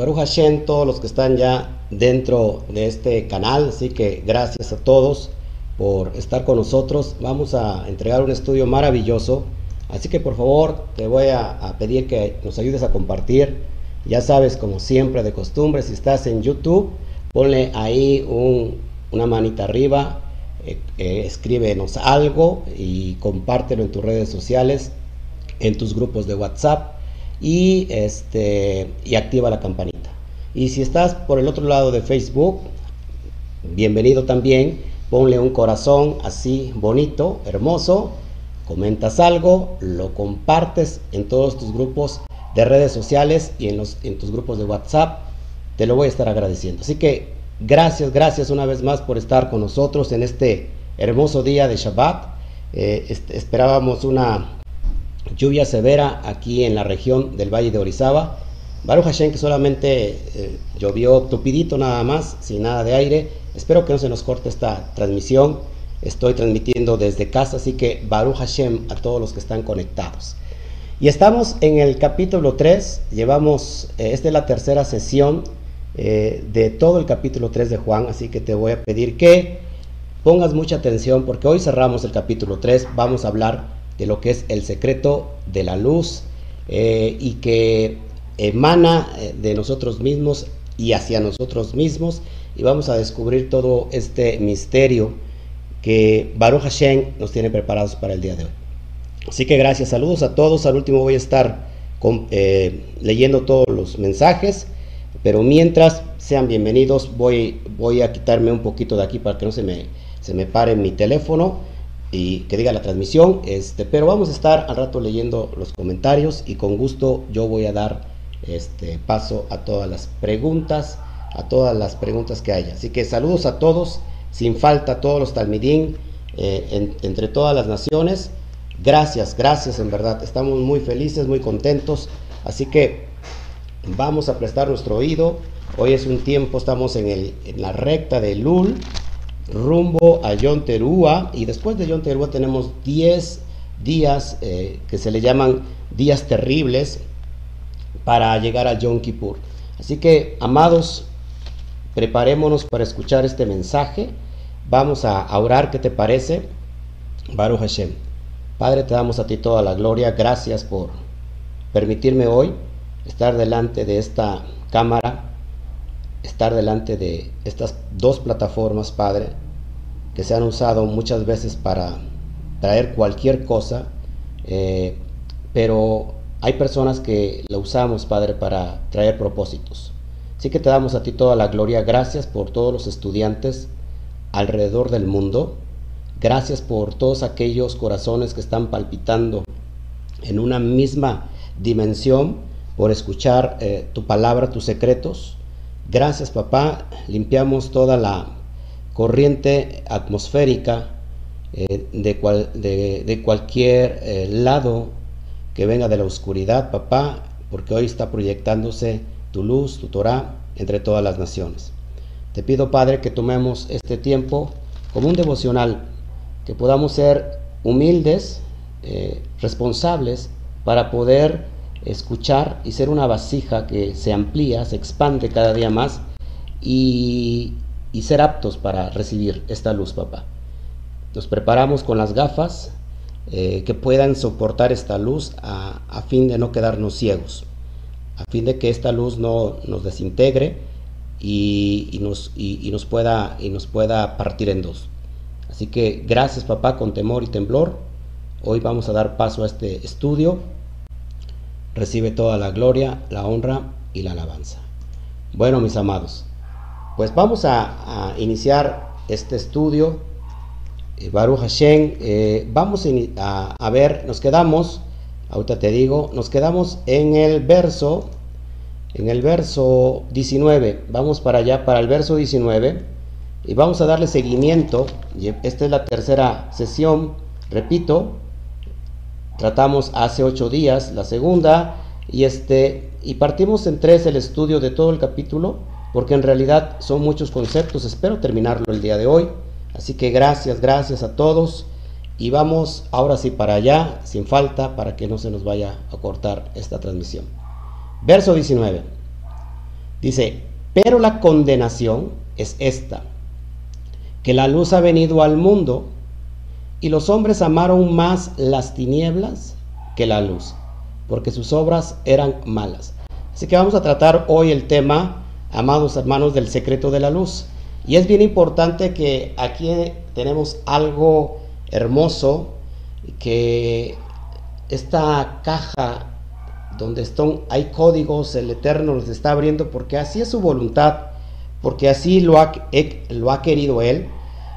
Baruch Hashem, todos los que están ya dentro de este canal, así que gracias a todos por estar con nosotros. Vamos a entregar un estudio maravilloso, así que por favor te voy a, pedir que nos ayudes a compartir. Ya sabes, como siempre de costumbre, si estás en YouTube, ponle ahí un, una manita arriba, eh, eh, escríbenos algo y compártelo en tus redes sociales, en tus grupos de WhatsApp y, este, y activa la campanita. Y si estás por el otro lado de Facebook, bienvenido también, ponle un corazón así bonito, hermoso, comentas algo, lo compartes en todos tus grupos de redes sociales y en, los, en tus grupos de WhatsApp, te lo voy a estar agradeciendo. Así que gracias, gracias una vez más por estar con nosotros en este hermoso día de Shabbat. Eh, esperábamos una lluvia severa aquí en la región del Valle de Orizaba. Baruch Hashem que solamente eh, llovió tupidito nada más, sin nada de aire. Espero que no se nos corte esta transmisión. Estoy transmitiendo desde casa, así que Baruch Hashem a todos los que están conectados. Y estamos en el capítulo 3, llevamos, eh, esta es la tercera sesión eh, de todo el capítulo 3 de Juan, así que te voy a pedir que pongas mucha atención porque hoy cerramos el capítulo 3, vamos a hablar de lo que es el secreto de la luz eh, y que emana eh, de nosotros mismos y hacia nosotros mismos y vamos a descubrir todo este misterio que Baruch Hashem nos tiene preparados para el día de hoy. Así que gracias, saludos a todos. Al último voy a estar eh, leyendo todos los mensajes, pero mientras sean bienvenidos, voy, voy a quitarme un poquito de aquí para que no se me, se me pare mi teléfono y que diga la transmisión. Este, pero vamos a estar al rato leyendo los comentarios y con gusto yo voy a dar este paso a todas las preguntas, a todas las preguntas que haya. Así que saludos a todos, sin falta a todos los talmidín eh, en, entre todas las naciones. Gracias, gracias en verdad. Estamos muy felices, muy contentos. Así que vamos a prestar nuestro oído. Hoy es un tiempo, estamos en, el, en la recta de Lul rumbo a Yom Teruah y después de Yom Teruah tenemos 10 días eh, que se le llaman días terribles para llegar a Yom Kippur. Así que, amados, preparémonos para escuchar este mensaje. Vamos a orar, ¿qué te parece? Baruch Hashem. Padre, te damos a ti toda la gloria. Gracias por permitirme hoy estar delante de esta cámara estar delante de estas dos plataformas, Padre, que se han usado muchas veces para traer cualquier cosa, eh, pero hay personas que la usamos, Padre, para traer propósitos. Así que te damos a ti toda la gloria. Gracias por todos los estudiantes alrededor del mundo. Gracias por todos aquellos corazones que están palpitando en una misma dimensión por escuchar eh, tu palabra, tus secretos. Gracias papá, limpiamos toda la corriente atmosférica eh, de, de, cualquier eh, lado que venga de la oscuridad, papá, porque hoy está proyectándose tu luz, tu Torah, entre todas las naciones. Te pido, Padre, que tomemos este tiempo como un devocional, que podamos ser humildes, eh, responsables, para poder escuchar y ser una vasija que se amplía, se expande cada día más y, ser aptos para recibir esta luz, papá. Nos preparamos con las gafas eh, que puedan soportar esta luz a, fin de no quedarnos ciegos, a fin de que esta luz no nos desintegre y, nos, y, nos pueda, y nos pueda partir en dos. Así que gracias papá con temor y temblor. Hoy vamos a dar paso a este estudio recibe toda la gloria, la honra y la alabanza. Bueno, mis amados, pues vamos a, iniciar este estudio. Eh, Baruch Hashem, eh, vamos a, ver, nos quedamos, ahorita te digo, nos quedamos en el verso, en el verso 19, vamos para allá, para el verso 19, y vamos a darle seguimiento, esta es la tercera sesión, repito, tratamos hace ocho días la segunda y este y partimos en tres el estudio de todo el capítulo porque en realidad son muchos conceptos. Espero terminarlo el día de hoy así que gracias gracias a todos y vamos ahora sí para allá sin falta para que no se nos vaya a cortar esta transmisión verso 19 Dice, pero la condenación es esta, que la luz ha venido al mundo y los hombres amaron más las tinieblas que la luz, porque sus obras eran malas. Así que vamos a tratar hoy el tema, amados hermanos, del secreto de la luz. Y es bien importante que aquí tenemos algo hermoso, que esta caja donde están, hay códigos, el Eterno los está abriendo porque así es su voluntad, porque así lo ha, lo ha querido Él.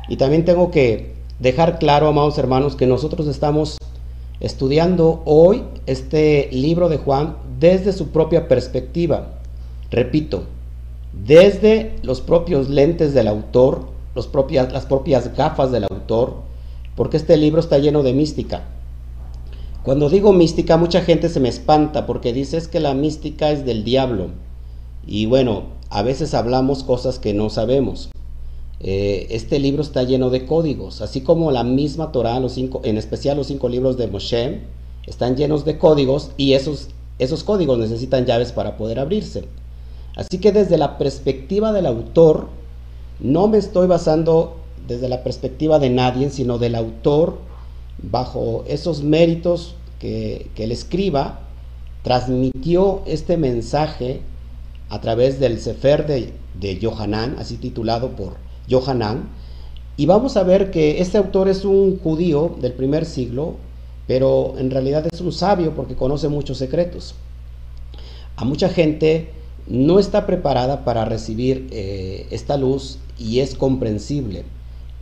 Y también tengo que dejar claro, amados hermanos, que nosotros estamos estudiando hoy este libro de Juan desde su propia perspectiva. Repito, desde los propios lentes del autor, propias, las propias gafas del autor, porque este libro está lleno de mística. Cuando digo mística, mucha gente se me espanta porque dice que la mística es del diablo. Y bueno, a veces hablamos cosas que no sabemos. Eh, este libro está lleno de códigos, así como la misma Torah, los cinco, en especial los cinco libros de Moshe, están llenos de códigos y esos códigos necesitan llaves para poder abrirse. Así que desde la perspectiva del autor, no me estoy basando desde la perspectiva de nadie, sino del autor bajo esos méritos que, el escriba transmitió este mensaje a través del Sefer de, de Yohanan, así titulado por Yohanan, y vamos a ver que este autor es un judío del primer siglo, pero en realidad es un sabio porque conoce muchos secretos. A mucha gente no está preparada para recibir eh, esta luz y es comprensible.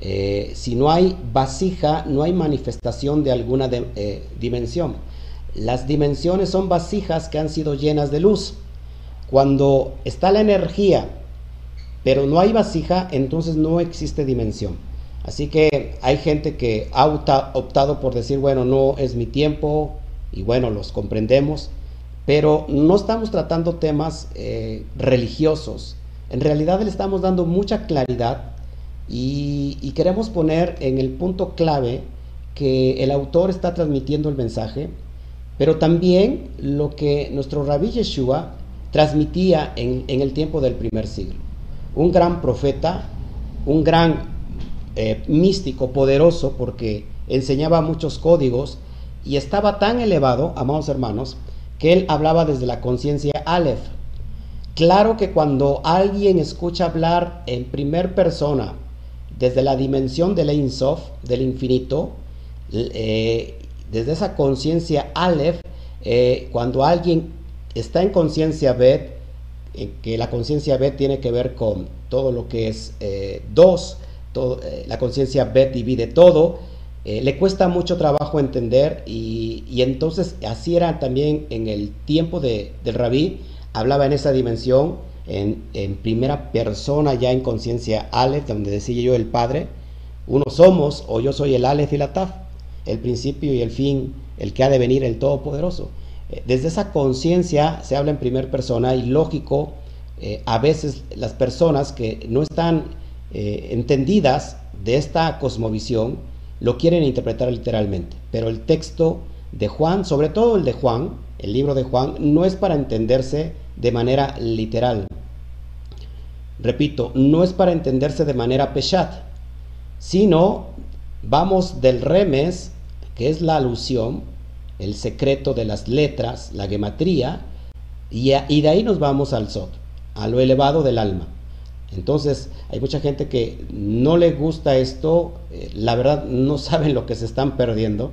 Eh, si no hay vasija, no hay manifestación de alguna eh, dimensión. Las dimensiones son vasijas que han sido llenas de luz. Cuando está la energía, pero no hay vasija, entonces no existe dimensión. Así que hay gente que ha optado por decir, bueno, no es mi tiempo, y bueno, los comprendemos, pero no estamos tratando temas eh, religiosos. En realidad le estamos dando mucha claridad y, queremos poner en el punto clave que el autor está transmitiendo el mensaje, pero también lo que nuestro rabí Yeshua transmitía en, el tiempo del primer siglo. Un gran profeta, un gran eh, místico poderoso porque enseñaba muchos códigos y estaba tan elevado, amados hermanos, que él hablaba desde la conciencia Aleph. Claro que cuando alguien escucha hablar en primer persona desde la dimensión del Ein Sof, del infinito, eh, desde esa conciencia Aleph, eh, cuando alguien está en conciencia Bet, que la conciencia Bet tiene que ver con todo lo que es eh, dos, la conciencia Bet divide todo, le cuesta mucho trabajo entender y, y, entonces así era también en el tiempo de, del rabí, hablaba en esa dimensión en, primera persona, ya en conciencia Aleph, donde decía yo el Padre, uno somos o yo soy el Aleph y la Taf, el principio y el fin, el que ha de venir, el Todopoderoso. Eh, desde esa conciencia se habla en primera persona y lógico, eh, a veces las personas que no están eh, entendidas de esta cosmovisión lo quieren interpretar literalmente, pero el texto de Juan, sobre todo el de Juan, el libro de Juan, no es para entenderse de manera literal. Repito, no es para entenderse de manera peshat, sino vamos del remes, que es la alusión, el secreto de las letras, la gematría, y, de ahí nos vamos al sot, a lo elevado del alma. Entonces, hay mucha gente que no le gusta esto, eh, la verdad no saben lo que se están perdiendo.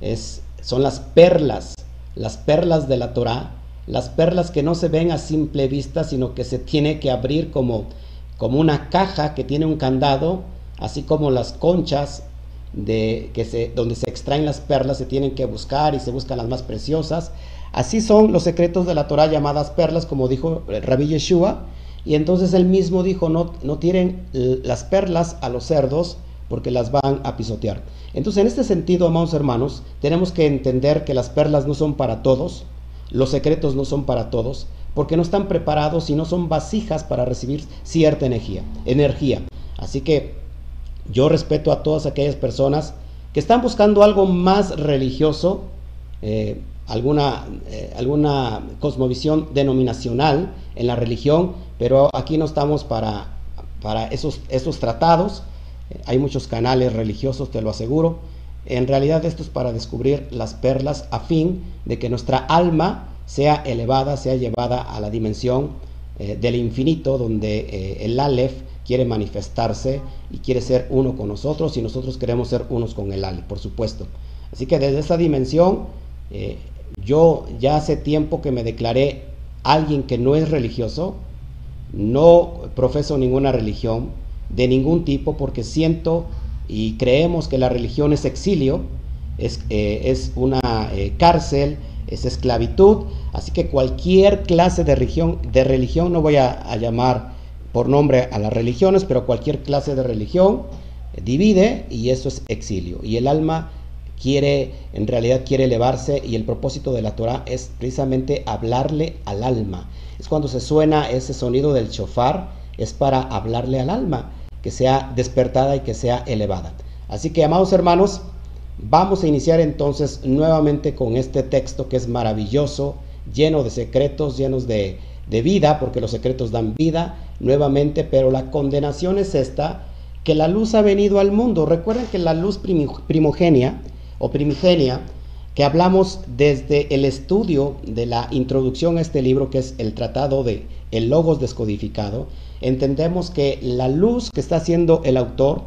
Es, son las perlas, las perlas de la Torah, las perlas que no se ven a simple vista, sino que se tiene que abrir como, como una caja que tiene un candado, así como las conchas de, que se, donde se extraen las perlas se tienen que buscar y se buscan las más preciosas. Así son los secretos de la Torah llamadas perlas, como dijo Rabbi Yeshua. Y entonces él mismo dijo, no, no las perlas a los cerdos porque las van a pisotear. Entonces, en este sentido, amados hermanos, tenemos que entender que las perlas no son para todos, los secretos no son para todos, porque no están preparados y no son vasijas para recibir cierta energía. energía. Así que yo respeto a todas aquellas personas que están buscando algo más religioso. Eh, alguna, eh, alguna cosmovisión denominacional en la religión, pero aquí no estamos para, para esos, esos tratados. Hay muchos canales religiosos, te lo aseguro. En realidad esto es para descubrir las perlas a fin de que nuestra alma sea elevada, sea llevada a la dimensión eh, del infinito, donde eh, el Aleph quiere manifestarse y quiere ser uno con nosotros y nosotros queremos ser unos con el Aleph, por supuesto. Así que desde esa dimensión, eh, yo ya hace tiempo que me declaré alguien que no es religioso, no profeso ninguna religión de ningún tipo porque siento y creemos que la religión es exilio, es, es una cárcel, es esclavitud, así que cualquier clase de religión, de religión no voy a, llamar por nombre a las religiones, pero cualquier clase de religión divide y eso es exilio. Y el alma quiere, en realidad quiere elevarse y el propósito de la Torah es precisamente hablarle al alma. Es cuando se suena ese sonido del chofar, es para hablarle al alma, que sea despertada y que sea elevada. Así que, amados hermanos, Vamos a iniciar entonces nuevamente con este texto que es maravilloso, lleno de secretos, llenos de, vida, porque los secretos dan vida nuevamente, pero la condenación es esta, que la luz ha venido al mundo. Recuerden que la luz primogenia o primigenia, que hablamos desde el estudio de la introducción a este libro, que es el tratado de el Logos descodificado, entendemos que la luz que está haciendo el autor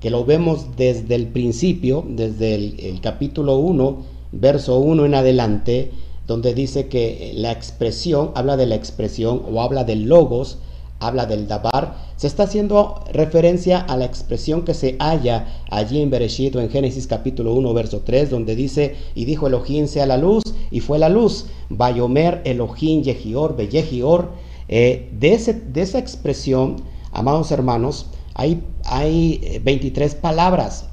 que lo vemos desde el principio, desde el, capítulo 1, verso 1 en adelante, donde dice que la expresión, habla de la expresión o habla del logos, habla del dabar, se está haciendo referencia a la expresión que se halla allí en Bereshit o en Génesis capítulo 1 verso 3 donde dice y dijo Elohim sea la luz y fue la luz, Bayomer Elohim Yehior Beyehior, eh, de, ese, de esa expresión, amados hermanos, hay, hay 23 eh, palabras,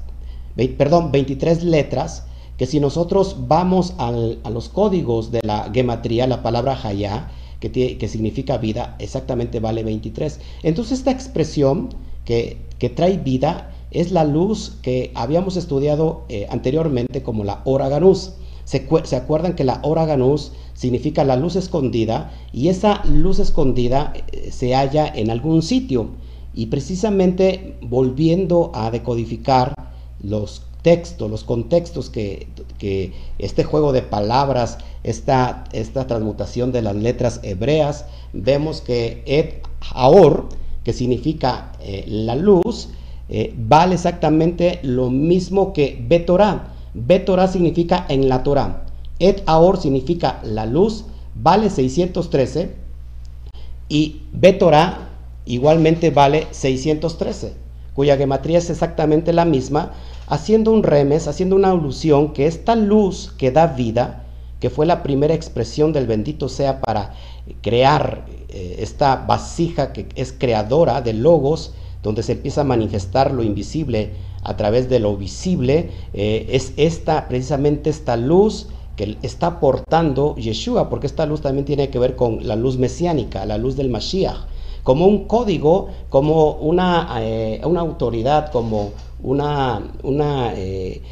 perdón, 23 letras, que si nosotros vamos a los códigos de la gematría, la palabra hayá, que, significa vida, exactamente vale 23. Entonces esta expresión que, que trae vida es la luz que habíamos estudiado eh, anteriormente como la hora ganús. Se, ¿Se, acuerdan que la hora ganús significa la luz escondida y esa luz escondida eh, se halla en algún sitio? Y precisamente volviendo a decodificar los textos, los contextos que, este juego de palabras, esta, esta transmutación de las letras hebreas, vemos que et aor, que significa eh, la luz, eh, vale exactamente lo mismo que betorá. Betorá significa en la Torah. Et aor significa la luz, vale 613. Y betorá igualmente vale 613, cuya gematría es exactamente la misma, haciendo un remes, haciendo una alusión que esta luz que da vida, que fue la primera expresión del bendito sea para crear eh, esta vasija que es creadora de logos, donde se empieza a manifestar lo invisible a través de lo visible, eh, es esta, precisamente esta luz que está portando Yeshua, porque esta luz también tiene que ver con la luz mesiánica, la luz del Mashiach como un código, como una, eh, una autoridad, como una, una eh,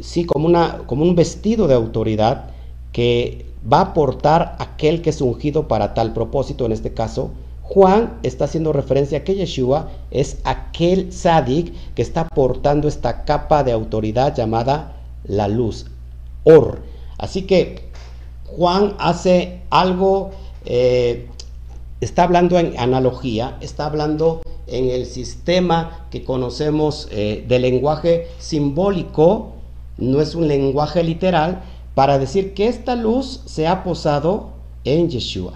sí, como, una, como un vestido de autoridad que va a aportar aquel que es ungido para tal propósito, en este caso, Juan está haciendo referencia a que Yeshua es aquel sadik que está aportando esta capa de autoridad llamada la luz, Or. Así que Juan hace algo eh, está hablando en analogía, está hablando en el sistema que conocemos eh, de lenguaje simbólico, no es un lenguaje literal, para decir que esta luz se ha posado en Yeshua.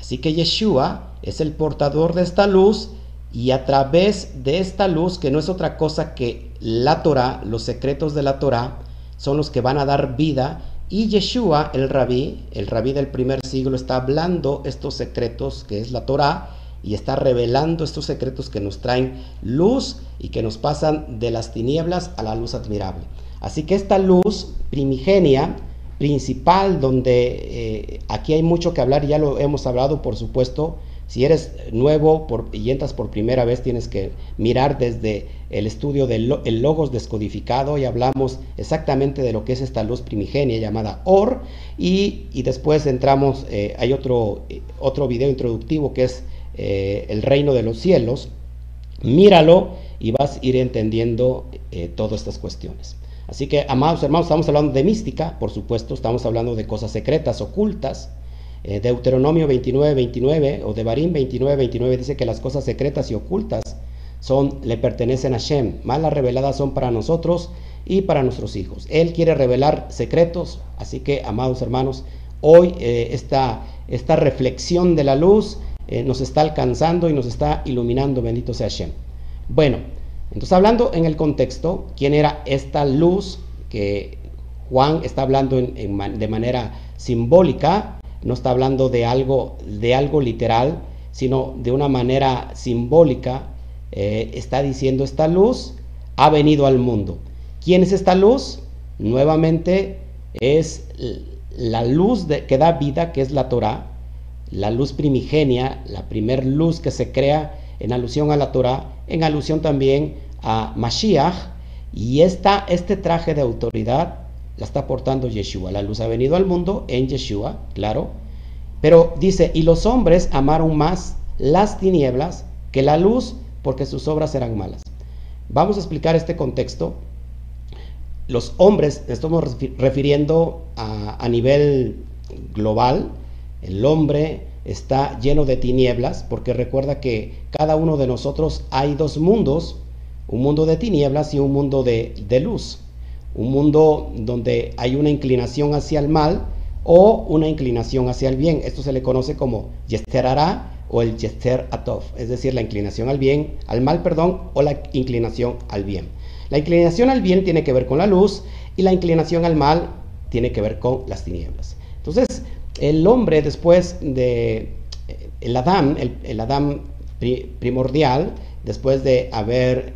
Así que Yeshua es el portador de esta luz y a través de esta luz, que no es otra cosa que la Torah, los secretos de la Torah, son los que van a dar vida y Yeshua, el rabí, el rabí del primer siglo, está hablando estos secretos que es la Torah y está revelando estos secretos que nos traen luz y que nos pasan de las tinieblas a la luz admirable. Así que esta luz primigenia, principal, donde eh, aquí hay mucho que hablar, ya lo hemos hablado, por supuesto, Si eres nuevo y entras por primera vez, tienes que mirar desde el estudio del logos descodificado y hablamos exactamente de lo que es esta luz primigenia llamada Or. Y, después entramos, eh, hay otro, otro video introductivo que es eh, el reino de los cielos. Míralo y vas a ir entendiendo eh, todas estas cuestiones. Así que, amados hermanos, estamos hablando de mística, por supuesto, estamos hablando de cosas secretas, ocultas, eh, Deuteronomio 29, 29 o de Barín 29, 29 dice que las cosas secretas y ocultas son, le pertenecen a Shem, más las reveladas son para nosotros y para nuestros hijos. Él quiere revelar secretos, así que, amados hermanos, hoy eh, esta, esta, reflexión de la luz eh, nos está alcanzando y nos está iluminando, bendito sea Shem. Bueno, entonces hablando en el contexto, ¿quién era esta luz que Juan está hablando de manera simbólica? no está hablando de algo, de algo literal, sino de una manera simbólica. Eh, está diciendo esta luz ha venido al mundo. ¿Quién es esta luz? Nuevamente es la luz que da vida, que es la Torah, la luz primigenia, la primer luz que se crea en alusión a la Torah, en alusión también a Mashiach, y esta, este traje de autoridad la está portando Yeshua. La luz ha venido al mundo en Yeshua, claro. Pero dice, y los hombres amaron más las tinieblas que la luz porque sus obras eran malas. Vamos a explicar este contexto. Los hombres, estamos refiriendo a, nivel global, el hombre está lleno de tinieblas, porque recuerda que cada uno de nosotros hay dos mundos, un mundo de tinieblas y un mundo de, de luz un mundo donde hay una inclinación hacia el mal o una inclinación hacia el bien. Esto se le conoce como Yester Ara o el Yester Atov, es decir, la inclinación al bien, al mal, perdón, o la inclinación al bien. La inclinación al bien tiene que ver con la luz y la inclinación al mal tiene que ver con las tinieblas. Entonces, el hombre después de el Adán, el, Adán primordial, después de haber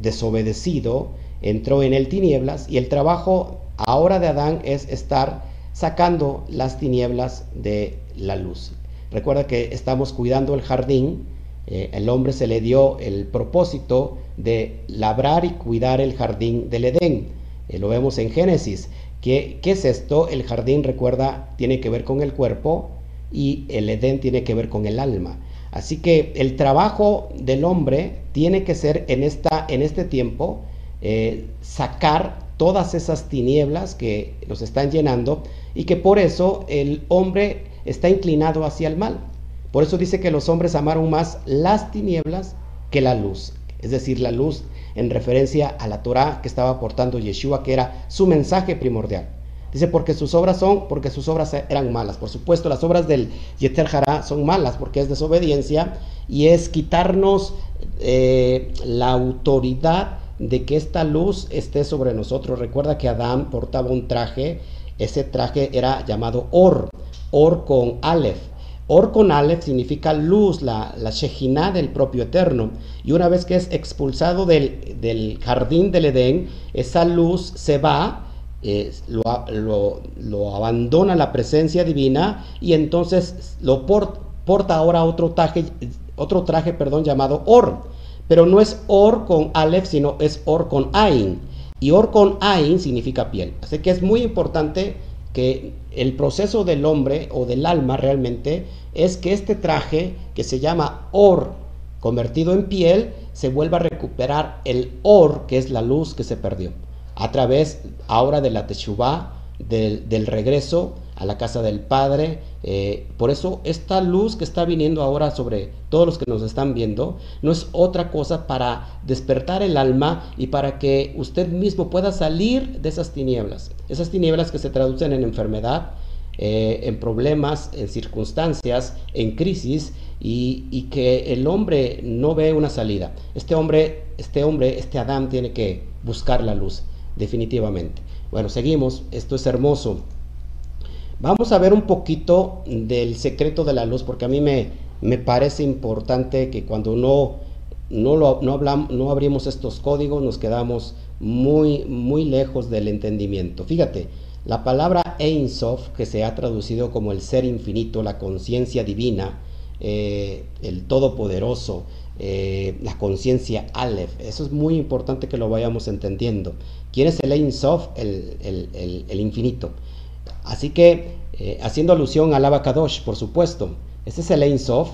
desobedecido, entró en él tinieblas y el trabajo ahora de Adán es estar sacando las tinieblas de la luz. Recuerda que estamos cuidando el jardín, eh, el hombre se le dio el propósito de labrar y cuidar el jardín del Edén. Eh, lo vemos en Génesis. ¿Qué, ¿Qué es esto? El jardín, recuerda, tiene que ver con el cuerpo y el Edén tiene que ver con el alma. Así que el trabajo del hombre tiene que ser en, esta, en este tiempo eh, sacar todas esas tinieblas que nos están llenando y que por eso el hombre está inclinado hacia el mal. Por eso dice que los hombres amaron más las tinieblas que la luz. Es decir, la luz en referencia a la Torah que estaba aportando Yeshua, que era su mensaje primordial. Dice, porque sus obras son, porque sus obras eran malas. Por supuesto, las obras del Yeter son malas porque es desobediencia y es quitarnos eh, la autoridad de que esta luz esté sobre nosotros. Recuerda que Adán portaba un traje, ese traje era llamado Or, Or con Aleph. Or con Aleph significa luz, la, la del propio Eterno. Y una vez que es expulsado del, jardín del Edén, esa luz se va, lo, lo, abandona la presencia divina y entonces lo porta ahora otro traje, otro traje perdón, llamado Or. Pero no es Or con Aleph, sino es Or con Ain. Y Or con Ain significa piel. Así que es muy importante que el proceso del hombre o del alma realmente es que este traje que se llama Or convertido en piel se vuelva a recuperar el Or, que es la luz que se perdió, a través ahora de la Teshuvah, del, del regreso a la casa del Padre. Eh, por eso esta luz que está viniendo ahora sobre todos los que nos están viendo no es otra cosa para despertar el alma y para que usted mismo pueda salir de esas tinieblas. Esas tinieblas que se traducen en enfermedad, eh, en problemas, en circunstancias, en crisis y, y, que el hombre no ve una salida. Este hombre, este hombre, este Adán tiene que buscar la luz, definitivamente. Bueno, seguimos. Esto es hermoso. Vamos a ver un poquito del secreto de la luz, porque a mí me, me parece importante que cuando no, no, lo, no, hablamos, no abrimos estos códigos nos quedamos muy, muy lejos del entendimiento. Fíjate, la palabra Ein Sof, que se ha traducido como el ser infinito, la conciencia divina, eh, el Todopoderoso, eh, la conciencia Aleph. Eso es muy importante que lo vayamos entendiendo. ¿Quién es el Ein Sof? El, el, infinito. Así que, eh, haciendo alusión al Abacadosh, por supuesto, este es el Ein Sof.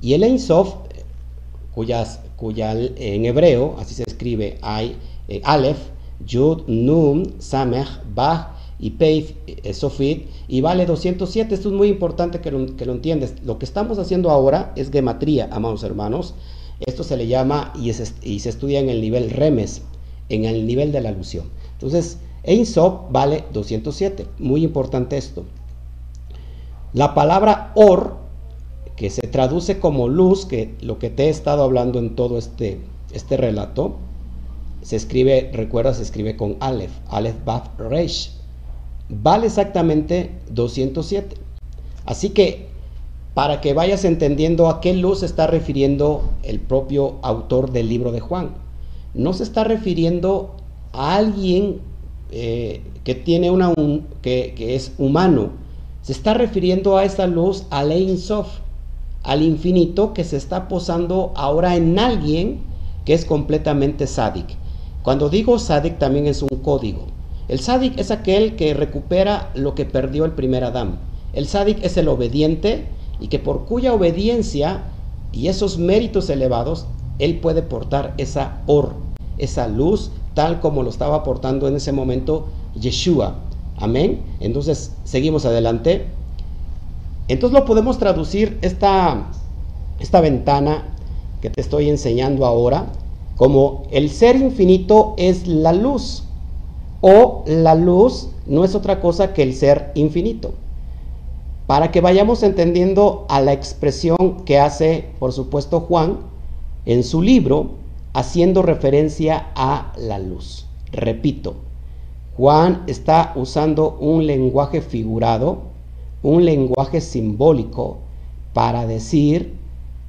Y el Ein Sof, cuyas, cuya en hebreo, así se escribe, hay Aleph, Yud, Nun, Samech, Bach y Peif, Sofit, y vale 207. Esto es muy importante que lo, que lo. Lo que estamos haciendo ahora es gematría, amados hermanos. Esto se le llama y, y se estudia en el nivel remes, en el nivel de la alusión. Entonces, Sof vale 207. Muy importante esto. La palabra or, que se traduce como luz, que lo que te he estado hablando en todo este, este relato, se escribe, recuerda, se escribe con Aleph, Aleph Baf Reish. Vale exactamente 207. Así que para que vayas entendiendo a qué luz está refiriendo el propio autor del libro de Juan. No se está refiriendo a alguien eh, que tiene una que, es humano. Se está refiriendo a esa luz, al Ein Sof, al infinito que se está posando ahora en alguien que es completamente sádic. Cuando digo sádic también es un código. El sádic es aquel que recupera lo que perdió el primer Adán. El sádic es el obediente y que por cuya obediencia y esos méritos elevados, él puede portar esa or, esa luz, tal como lo estaba portando en ese momento Yeshua. Amén. Entonces, seguimos adelante. Entonces lo podemos traducir esta, esta ventana que te estoy enseñando ahora como el ser infinito es la luz o la luz no es otra cosa que el ser infinito. Para que vayamos entendiendo a la expresión que hace, por supuesto, Juan en su libro, haciendo referencia a la luz. Repito, Juan está usando un lenguaje figurado, un lenguaje simbólico, para decir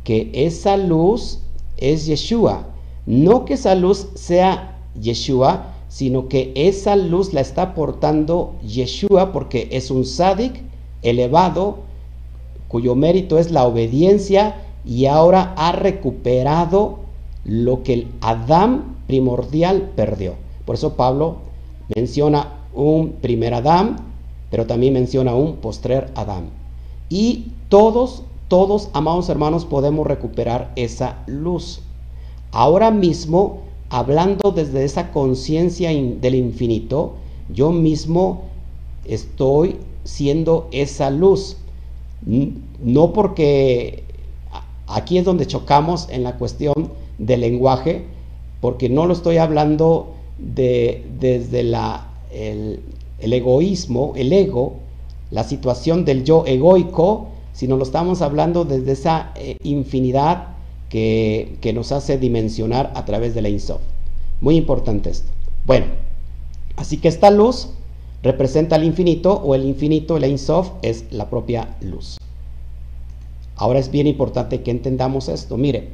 que esa luz es Yeshua. No que esa luz sea Yeshua, sino que esa luz la está portando Yeshua porque es un sádic elevado cuyo mérito es la obediencia y ahora ha recuperado lo que el Adán primordial perdió. Por eso Pablo menciona un primer Adán, pero también menciona un postrer Adán. Y todos, todos, amados hermanos, podemos recuperar esa luz. Ahora mismo hablando desde esa conciencia del infinito, yo mismo estoy siendo esa luz. No porque aquí es donde chocamos en la cuestión del lenguaje, porque no lo estoy hablando de, desde la, el, egoísmo, el ego, la situación del yo egoico, sino lo estamos hablando desde esa eh, infinidad que, nos hace dimensionar a través de la INSOF. Muy importante esto. Bueno, así que esta luz representa el infinito o el infinito, el INSOF, es la propia luz. Ahora es bien importante que entendamos esto. Mire,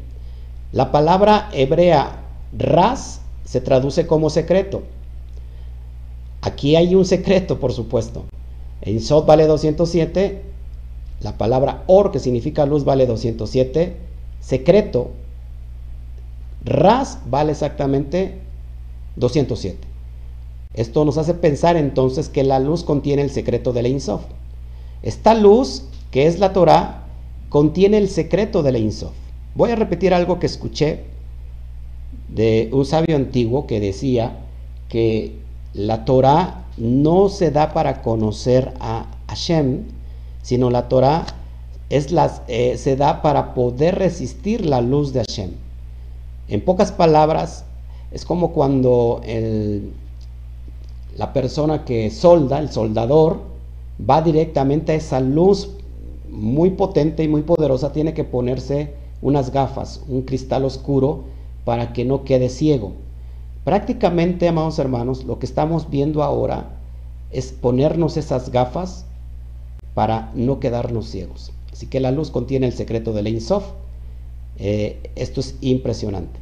la palabra hebrea ras se traduce como secreto. Aquí hay un secreto, por supuesto. En Sof vale 207, la palabra or, que significa luz, vale 207, secreto, RAS vale exactamente 207. Esto nos hace pensar entonces que la luz contiene el secreto de la Insof. Esta luz, que es la Torah, contiene el secreto de la Insof. Voy a repetir algo que escuché de un sabio antiguo que decía que la Torah no se da para conocer a Hashem, sino la Torah es eh, se da para poder resistir la luz de Hashem. En pocas palabras, es como cuando la persona que solda, el soldador, va directamente a esa luz muy potente y muy poderosa, tiene que ponerse unas gafas, un cristal oscuro, para que no quede ciego. Prácticamente, amados hermanos, lo que estamos viendo ahora es ponernos esas gafas para no quedarnos ciegos. Así que la luz contiene el secreto del Ein. Eh, esto es impresionante.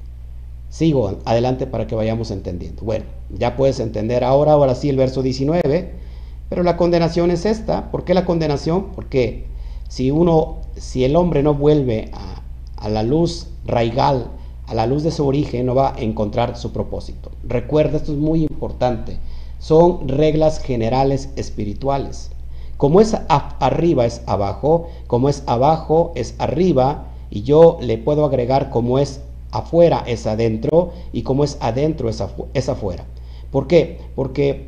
Sigo adelante para que vayamos entendiendo. Bueno, ya puedes entender ahora, ahora sí el verso 19, pero la condenación es esta. ¿Por qué la condenación? Porque si uno, si el hombre no vuelve a, a la luz raigal, a la luz de su origen, no va a encontrar su propósito. Recuerda, esto es muy importante. Son reglas generales espirituales. Como es arriba es abajo, como es abajo es arriba, y yo le puedo agregar como es afuera es adentro y como es adentro es, afuera. ¿Por qué? Porque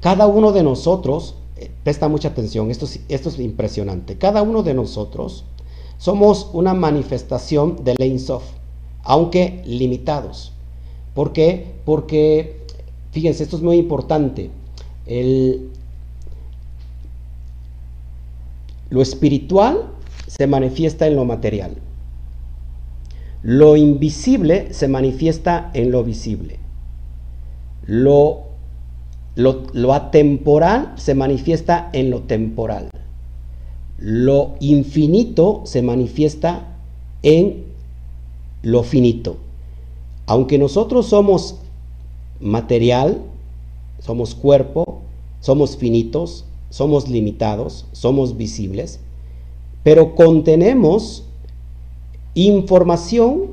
cada uno de nosotros, eh, presta mucha atención, esto es, esto es impresionante, cada uno de nosotros somos una manifestación del Ein aunque limitados. ¿Por qué? Porque, fíjense, esto es muy importante. El, lo espiritual se manifiesta en lo material. Lo invisible se manifiesta en lo visible. Lo, lo, atemporal se manifiesta en lo temporal. Lo infinito se manifiesta en lo finito. Aunque nosotros somos material, somos cuerpo, somos finitos, somos limitados, somos visibles, pero contenemos información,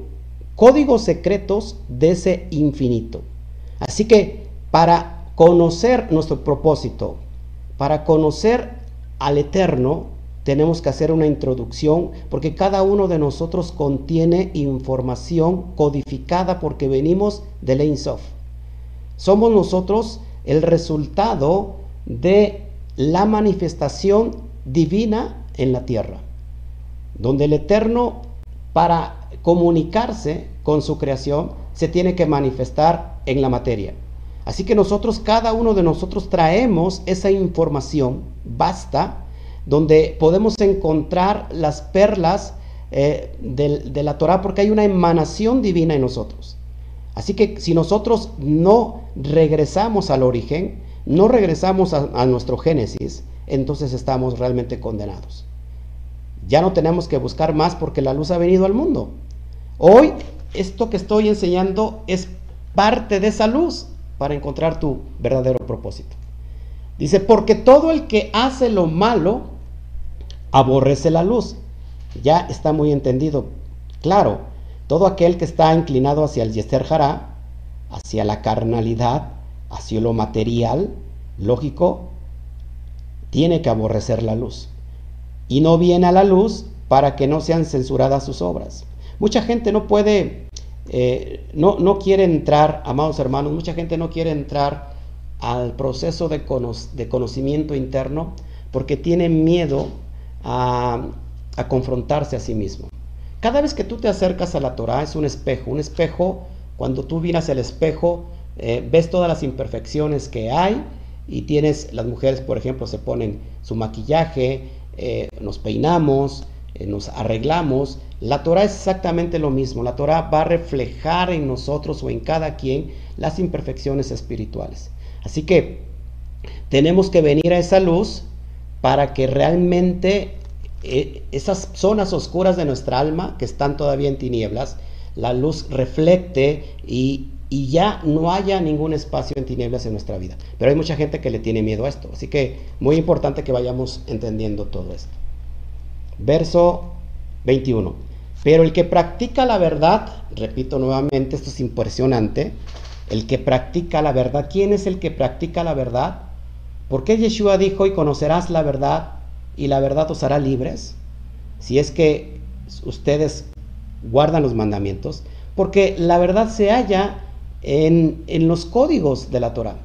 códigos secretos de ese infinito. Así que para conocer nuestro propósito, para conocer al eterno, tenemos que hacer una introducción porque cada uno de nosotros contiene información codificada porque venimos del Ein. Somos nosotros el resultado de la manifestación divina en la tierra, donde el Eterno para comunicarse con su creación, se tiene que manifestar en la materia. Así que nosotros, cada uno de nosotros traemos esa información, basta, donde podemos encontrar las perlas eh, de, la Torah, porque hay una emanación divina en nosotros. Así que si nosotros no regresamos al origen, no regresamos a nuestro génesis, entonces estamos realmente condenados. Ya no tenemos que buscar más porque la luz ha venido al mundo. Hoy esto que estoy enseñando es parte de esa luz para encontrar tu verdadero propósito. Dice, porque todo el que hace lo malo aborrece la luz. Ya está muy entendido. Claro, todo aquel que está inclinado hacia el Yeser Hará, hacia la carnalidad, hacia lo material, lógico, tiene que aborrecer la luz y no viene a la luz para que no sean censuradas sus obras. Mucha gente no puede, eh, no, no, quiere entrar, amados hermanos, mucha gente no quiere entrar al proceso de, de conocimiento interno porque tiene miedo a, confrontarse a sí mismo. Cada vez que tú te acercas a la Torah es un espejo, un espejo, cuando tú miras el espejo, eh, ves todas las imperfecciones que hay y tienes, las mujeres por ejemplo se ponen su maquillaje, eh, nos peinamos, eh, nos arreglamos. La Torah es exactamente lo mismo. La Torah va a reflejar en nosotros o en cada quien las imperfecciones espirituales. Así que tenemos que venir a esa luz para que realmente eh, esas zonas oscuras de nuestra alma que están todavía en tinieblas, la luz reflecte y, y ya no haya ningún espacio en tinieblas en nuestra vida. Pero hay mucha gente que le tiene miedo a esto, así que muy importante que vayamos entendiendo todo esto. Verso 21. Pero el que practica la verdad, repito nuevamente, esto es impresionante, el que practica la verdad, ¿quién es el que practica la verdad? ¿Por qué Yeshua dijo y conocerás la verdad y la verdad os hará libres? Si es que ustedes guardan los mandamientos, porque la verdad se halla en, los códigos de la Torah.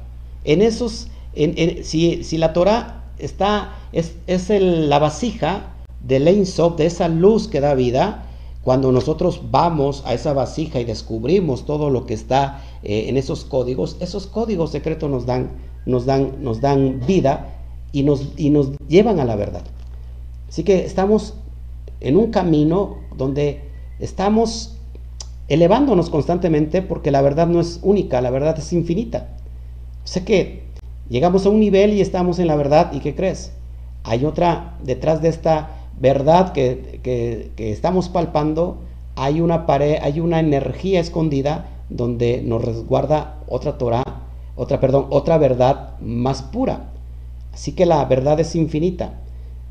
En esos, si, si, la Torah está, es, es la vasija del Ein de esa luz que da vida, cuando nosotros vamos a esa vasija y descubrimos todo lo que está eh, en esos códigos, esos códigos secretos nos dan, nos dan, nos dan vida y nos, y nos llevan a la verdad. Así que estamos en un camino donde estamos elevándonos constantemente porque la verdad no es única, la verdad es infinita. Sé que llegamos a un nivel y estamos en la verdad y ¿qué crees? Hay otra, detrás de esta verdad que, que, estamos palpando, hay una pared, hay una energía escondida donde nos resguarda otra Torah, otra, perdón, otra verdad más pura. Así que la verdad es infinita.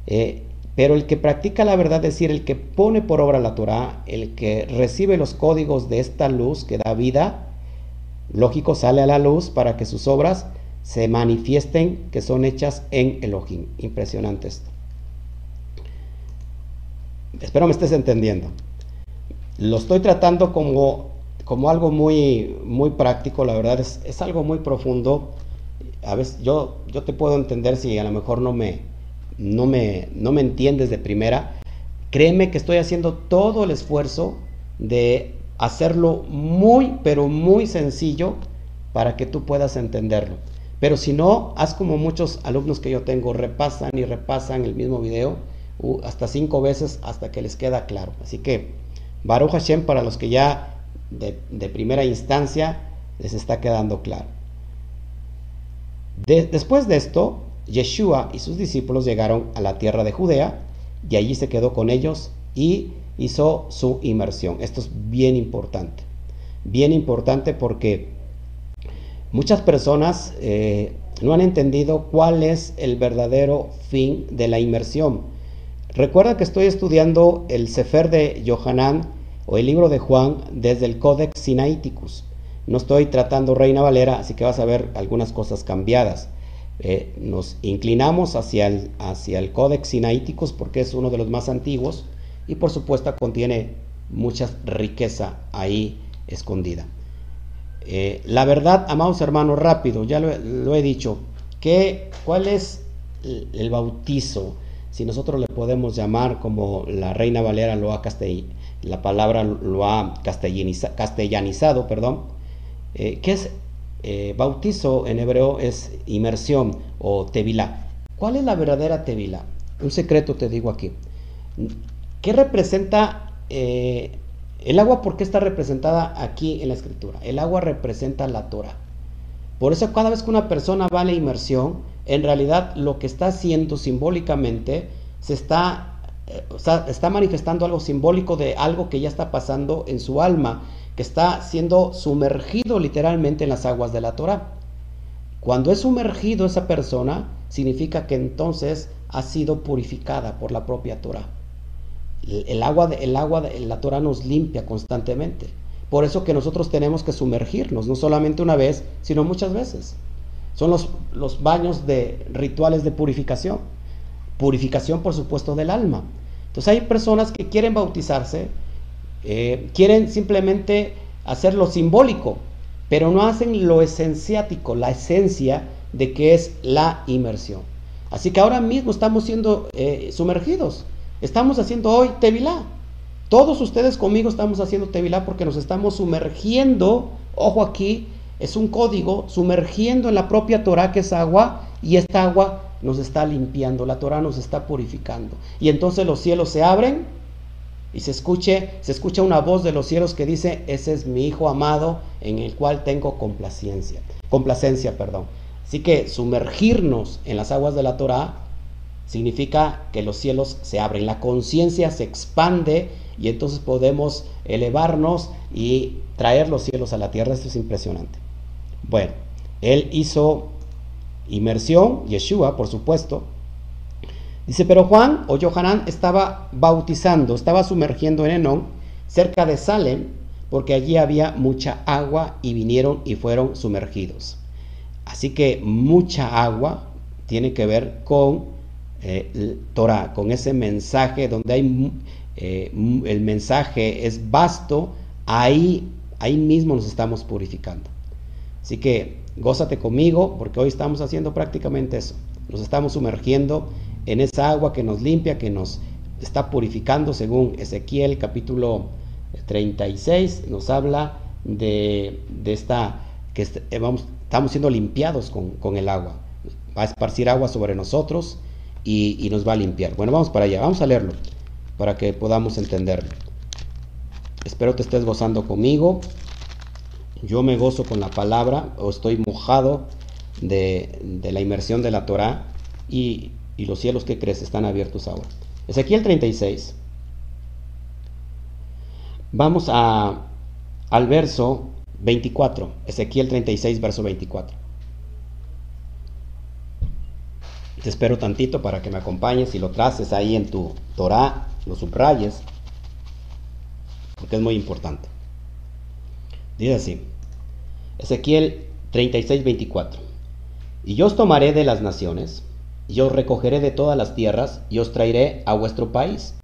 Eh, Pero el que practica la verdad, es decir, el que pone por obra la Torah, el que recibe los códigos de esta luz que da vida, lógico, sale a la luz para que sus obras se manifiesten que son hechas en Elohim. Impresionante esto. Espero me estés entendiendo. Lo estoy tratando como, como algo muy, muy práctico, la verdad es, es algo muy profundo. A veces yo, yo te puedo entender si a lo mejor no me, no me, no me entiendes de primera. Créeme que estoy haciendo todo el esfuerzo de hacerlo muy, pero muy sencillo para que tú puedas entenderlo. Pero si no, haz como muchos alumnos que yo tengo, repasan y repasan el mismo video hasta cinco veces hasta que les queda claro. Así que Baruch Hashem para los que ya de, primera instancia les está quedando claro. después de esto, Yeshua y sus discípulos llegaron a la tierra de Judea y allí se quedó con ellos y hizo su inmersión. Esto es bien importante. Bien importante porque muchas personas eh, no han entendido cuál es el verdadero fin de la inmersión. Recuerda que estoy estudiando el Sefer de Johanán o el libro de Juan desde el Codex Sinaiticus. No estoy tratando Reina Valera, así que vas a ver algunas cosas cambiadas. Eh, nos inclinamos hacia el, hacia el Codex Sinaiticus porque es uno de los más antiguos y por supuesto contiene mucha riqueza ahí escondida. Eh, la verdad, amados hermanos, rápido, ya lo, he dicho, que, ¿cuál es el, bautizo? Si nosotros le podemos llamar como la Reina Valera lo ha la palabra lo ha castellanizado, perdón, eh, ¿qué es eh, bautizo en hebreo? Es inmersión o tevilá. ¿Cuál es la verdadera tevilá? Un secreto te digo aquí. ¿Qué representa eh, el agua? ¿Por qué está representada aquí en la escritura? El agua representa la Torah. Por eso cada vez que una persona va a la inmersión, en realidad lo que está haciendo simbólicamente se está, eh, está manifestando algo simbólico de algo que ya está pasando en su alma, que está siendo sumergido literalmente en las aguas de la Torah. Cuando es sumergido esa persona, significa que entonces ha sido purificada por la propia Torah. El agua, de, el agua la Torah nos limpia constantemente. Por eso que nosotros tenemos que sumergirnos, no solamente una vez, sino muchas veces. Son los baños de rituales de purificación. Purificación, por supuesto, del alma. Entonces hay personas que quieren bautizarse, eh, quieren simplemente hacer lo simbólico, pero no hacen lo esenciático, la esencia de que es la inmersión. Así que ahora mismo estamos siendo eh, sumergidos. Estamos haciendo hoy Tevilá. Todos ustedes conmigo estamos haciendo Tevilá porque nos estamos sumergiendo, ojo aquí, es un código, sumergiendo en la propia Torah que es agua y esta agua nos está limpiando, la Torah nos está purificando. Y entonces los cielos se abren y se escuche, se escucha una voz de los cielos que dice, ese es mi hijo amado en el cual tengo complacencia, complacencia, perdón. Así que sumergirnos en las aguas de la Torah significa que los cielos se abren, la conciencia se expande y entonces podemos elevarnos y traer los cielos a la tierra. Esto es impresionante. Bueno, él hizo inmersión, Yeshua, por supuesto. Dice, pero Juan o Johanán estaba bautizando, estaba sumergiendo en Enón, cerca de Salem, porque allí había mucha agua y vinieron y fueron sumergidos. Así que mucha agua tiene que ver con eh, Torah, con ese mensaje donde hay eh, el mensaje es vasto, ahí, ahí mismo nos estamos purificando. Así que gózate conmigo porque hoy estamos haciendo prácticamente eso. Nos estamos sumergiendo en esa agua que nos limpia, que nos está purificando según Ezequiel capítulo 36, nos habla de, esta, que eh, vamos, estamos siendo limpiados con, con el agua. Va a esparcir agua sobre nosotros y, nos va a limpiar. Bueno, vamos para allá, vamos a leerlo para que podamos entenderlo. Espero te estés gozando conmigo. Yo me gozo con la palabra o estoy mojado de, la inmersión de la Torah y, y los cielos que crees están abiertos ahora. Ezequiel 36. Vamos a, al verso 24. Ezequiel 36, verso 24. Te espero tantito para que me acompañes y lo traces ahí en tu Torah, lo subrayes, porque es muy importante. Dice así, Ezequiel 36, 24. Y yo os tomaré de las naciones, y os recogeré de todas las tierras, y os traeré a vuestro país.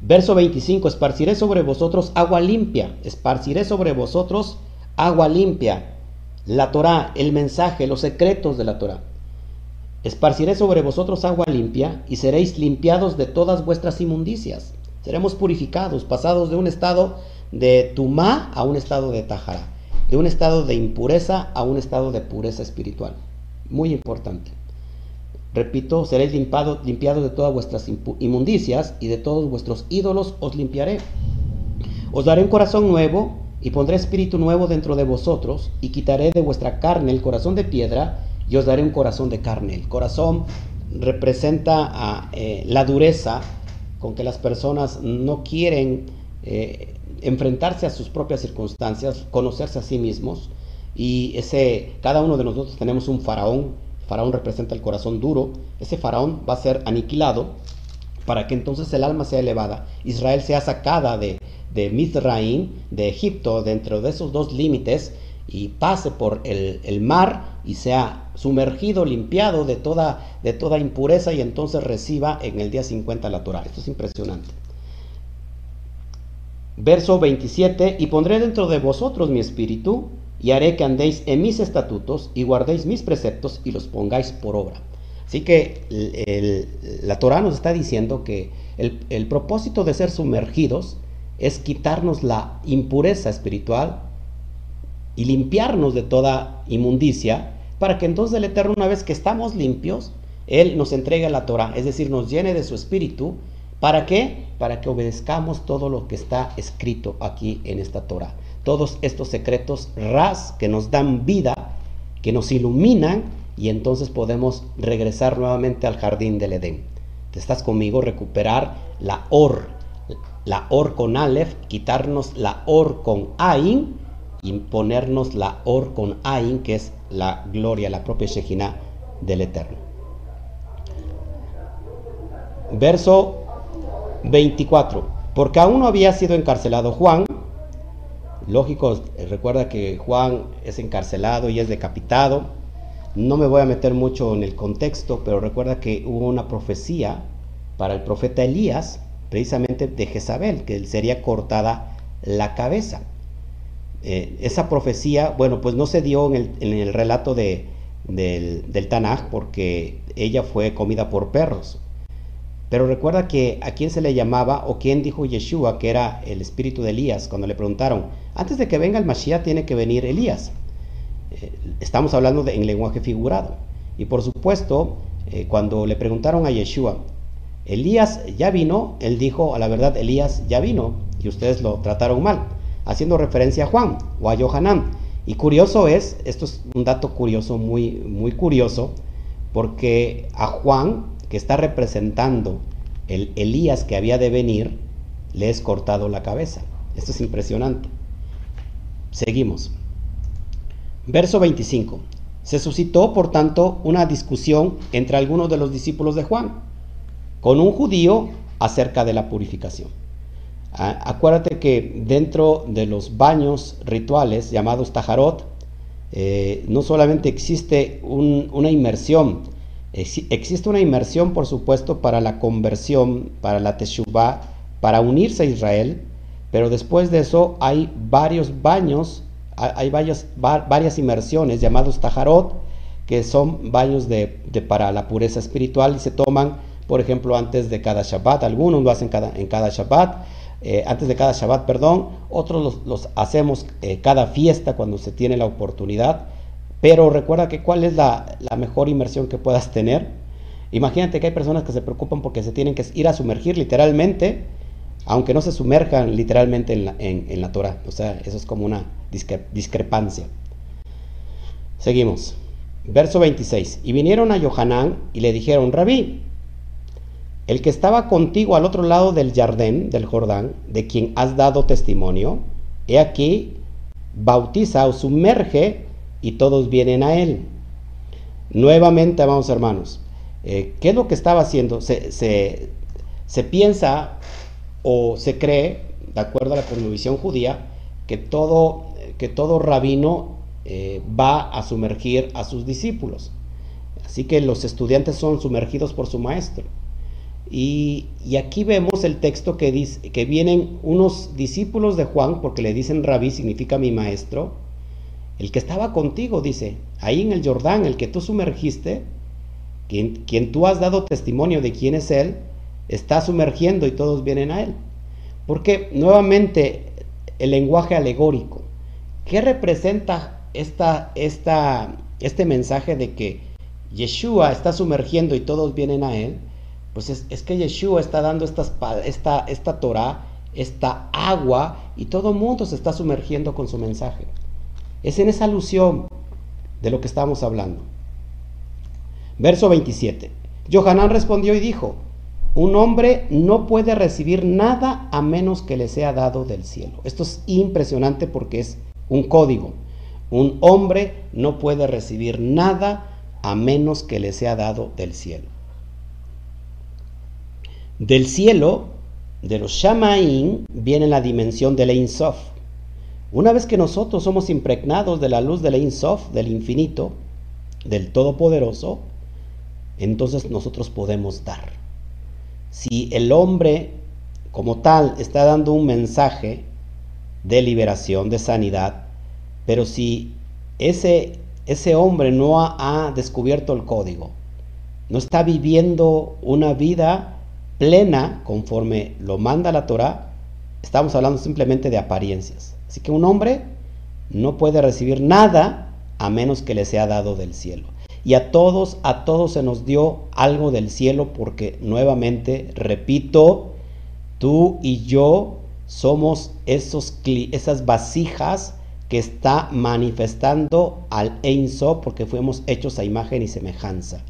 Verso 25, esparciré sobre vosotros agua limpia, esparciré sobre vosotros agua limpia, la Torah, el mensaje, los secretos de la Torah. Esparciré sobre vosotros agua limpia y seréis limpiados de todas vuestras inmundicias. Seremos purificados, pasados de un estado de tumá a un estado de tajara, de un estado de impureza a un estado de pureza espiritual. Muy importante. Repito, seréis limpiados de todas vuestras inmundicias y de todos vuestros ídolos os limpiaré. Os daré un corazón nuevo y pondré espíritu nuevo dentro de vosotros y quitaré de vuestra carne el corazón de piedra y os daré un corazón de carne. El corazón representa a, eh, la dureza con que las personas no quieren eh, enfrentarse a sus propias circunstancias, conocerse a sí mismos. Y ese, cada uno de nosotros tenemos un faraón. Faraón representa el corazón duro. Ese faraón va a ser aniquilado para que entonces el alma sea elevada. Israel sea sacada de, de Mizraim, de Egipto, dentro de esos dos límites y pase por el, el mar y sea sumergido, limpiado de toda, de toda impureza y entonces reciba en el día 50 la Torah. Esto es impresionante. Verso 27, y pondré dentro de vosotros mi espíritu y haré que andéis en mis estatutos y guardéis mis preceptos y los pongáis por obra. Así que la Torah nos está diciendo que el, propósito de ser sumergidos es quitarnos la impureza espiritual y limpiarnos de toda inmundicia para que entonces el Eterno, una vez que estamos limpios, Él nos entregue la Torah, es decir, nos llene de su espíritu. ¿Para qué? Para que obedezcamos todo lo que está escrito aquí en esta Torah. Todos estos secretos ras que nos dan vida, que nos iluminan y entonces podemos regresar nuevamente al jardín del Edén. ¿Te estás conmigo? Recuperar la or, la or con Aleph, quitarnos la or con Ain y ponernos la or con Ain, que es la gloria, la propia Shejina del Eterno. Verso 24. Porque aún no había sido encarcelado Juan. Lógico, recuerda que Juan es encarcelado y es decapitado. No me voy a meter mucho en el contexto, pero recuerda que hubo una profecía para el profeta Elías, precisamente de Jezabel, que sería cortada la cabeza. Eh, esa profecía, bueno, pues no se dio en el, relato de, del, Tanaj porque ella fue comida por perros. Pero recuerda que a quién se le llamaba o quién dijo Yeshua que era el espíritu de Elías cuando le preguntaron, antes de que venga el Mashiach tiene que venir Elías. Eh, estamos hablando en lenguaje figurado. Y por supuesto, eh, cuando le preguntaron a Yeshua, Elías ya vino, él dijo, a la verdad, Elías ya vino y ustedes lo trataron mal haciendo referencia a Juan o a Johanan. Y curioso es, esto es un dato curioso, muy, muy curioso, porque a Juan, que está representando el Elías que había de venir, le es cortado la cabeza. Esto es impresionante. Seguimos. Verso 25. Se suscitó, por tanto, una discusión entre algunos de los discípulos de Juan con un judío acerca de la purificación. Acuérdate que dentro de los baños rituales llamados tajarot, eh, no solamente existe una inmersión, existe una inmersión, por supuesto, para la conversión, para la teshuvah, para unirse a Israel, pero después de eso hay varios baños, hay varias, varias inmersiones llamados tajarot, que son baños de, para la pureza espiritual y se toman, por ejemplo, antes de cada Shabbat, algunos lo hacen cada, en cada Shabbat, eh, antes de cada Shabbat, perdón, otros los, hacemos eh, cada fiesta cuando se tiene la oportunidad, pero recuerda que cuál es la, mejor inmersión que puedas tener. Imagínate que hay personas que se preocupan porque se tienen que ir a sumergir literalmente, aunque no se sumerjan literalmente en la, en, la Torah. O sea, eso es como una discrepancia. Seguimos. Verso 26. Y vinieron a Johanán y le dijeron, Rabí, el que estaba contigo al otro lado del jardín, del Jordán, de quien has dado testimonio, he aquí, bautiza o sumerge y todos vienen a él. Nuevamente, vamos hermanos, Eh, ¿Qué es lo que estaba haciendo? Se, se, piensa o se cree, de acuerdo a la cosmovisión judía, que todo, que todo rabino eh, va a sumergir a sus discípulos. Así que los estudiantes son sumergidos por su maestro. Y, aquí vemos el texto que dice que vienen unos discípulos de Juan, porque le dicen rabí significa mi maestro, el que estaba contigo, dice, ahí en el Jordán, el que tú sumergiste, quien, tú has dado testimonio de quién es él, está sumergiendo y todos vienen a él. Porque nuevamente el lenguaje alegórico, ¿qué representa esta, esta, este mensaje de que Yeshua está sumergiendo y todos vienen a él? Pues es, que Yeshua está dando esta, esta Torah, esta agua, y todo mundo se está sumergiendo con su mensaje. Es en esa alusión de lo que estamos hablando. Verso 27. Johanán respondió y dijo, un hombre no puede recibir nada a menos que le sea dado del cielo. Esto es impresionante porque es un código. Un hombre no puede recibir nada a menos que le sea dado del cielo. Del cielo, de los Shamaín, viene la dimensión del Ein Sof. Una vez que nosotros somos impregnados de la luz del Ein Sof, del infinito, del Todopoderoso, entonces nosotros podemos dar. Si el hombre como tal está dando un mensaje de liberación, de sanidad, pero si ese, ese hombre no ha, ha descubierto el código, no está viviendo una vida plena conforme lo manda la Torah, estamos hablando simplemente de apariencias. Así que un hombre no puede recibir nada a menos que le sea dado del cielo. Y a todos, a todos se nos dio algo del cielo porque nuevamente, repito, tú y yo somos esos, esas vasijas que está manifestando al Einso porque fuimos hechos a imagen y semejanza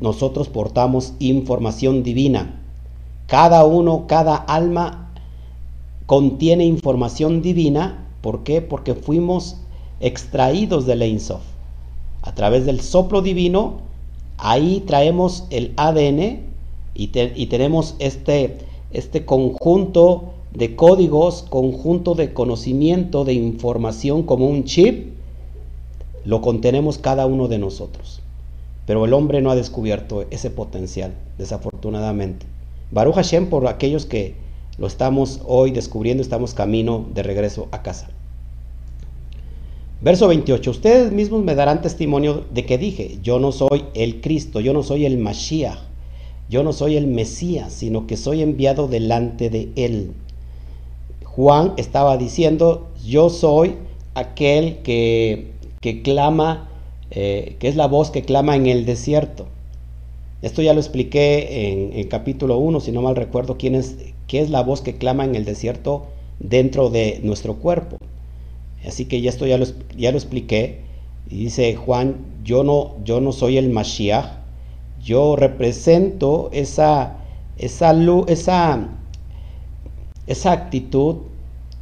nosotros portamos información divina. Cada uno, cada alma contiene información divina. ¿Por qué? Porque fuimos extraídos del Ein Sof. A través del soplo divino, ahí traemos el ADN y, y tenemos este, este conjunto de códigos, conjunto de conocimiento, de información como un chip, lo contenemos cada uno de nosotros. Pero el hombre no ha descubierto ese potencial, desafortunadamente. Baruch Hashem por aquellos que lo estamos hoy descubriendo, estamos camino de regreso a casa. Verso 28. Ustedes mismos me darán testimonio de que dije, yo no soy el Cristo, yo no soy el Mashiach, yo no soy el Mesías, sino que soy enviado delante de él. Juan estaba diciendo, yo soy aquel que, que clama eh, que es la voz que clama en el desierto. Esto ya lo expliqué en, capítulo 1, si no mal recuerdo, quién es, qué es la voz que clama en el desierto dentro de nuestro cuerpo. Así que ya esto ya lo, ya lo expliqué. Y dice Juan, yo no, yo no soy el Mashiach, yo represento esa, esa, esa, esa actitud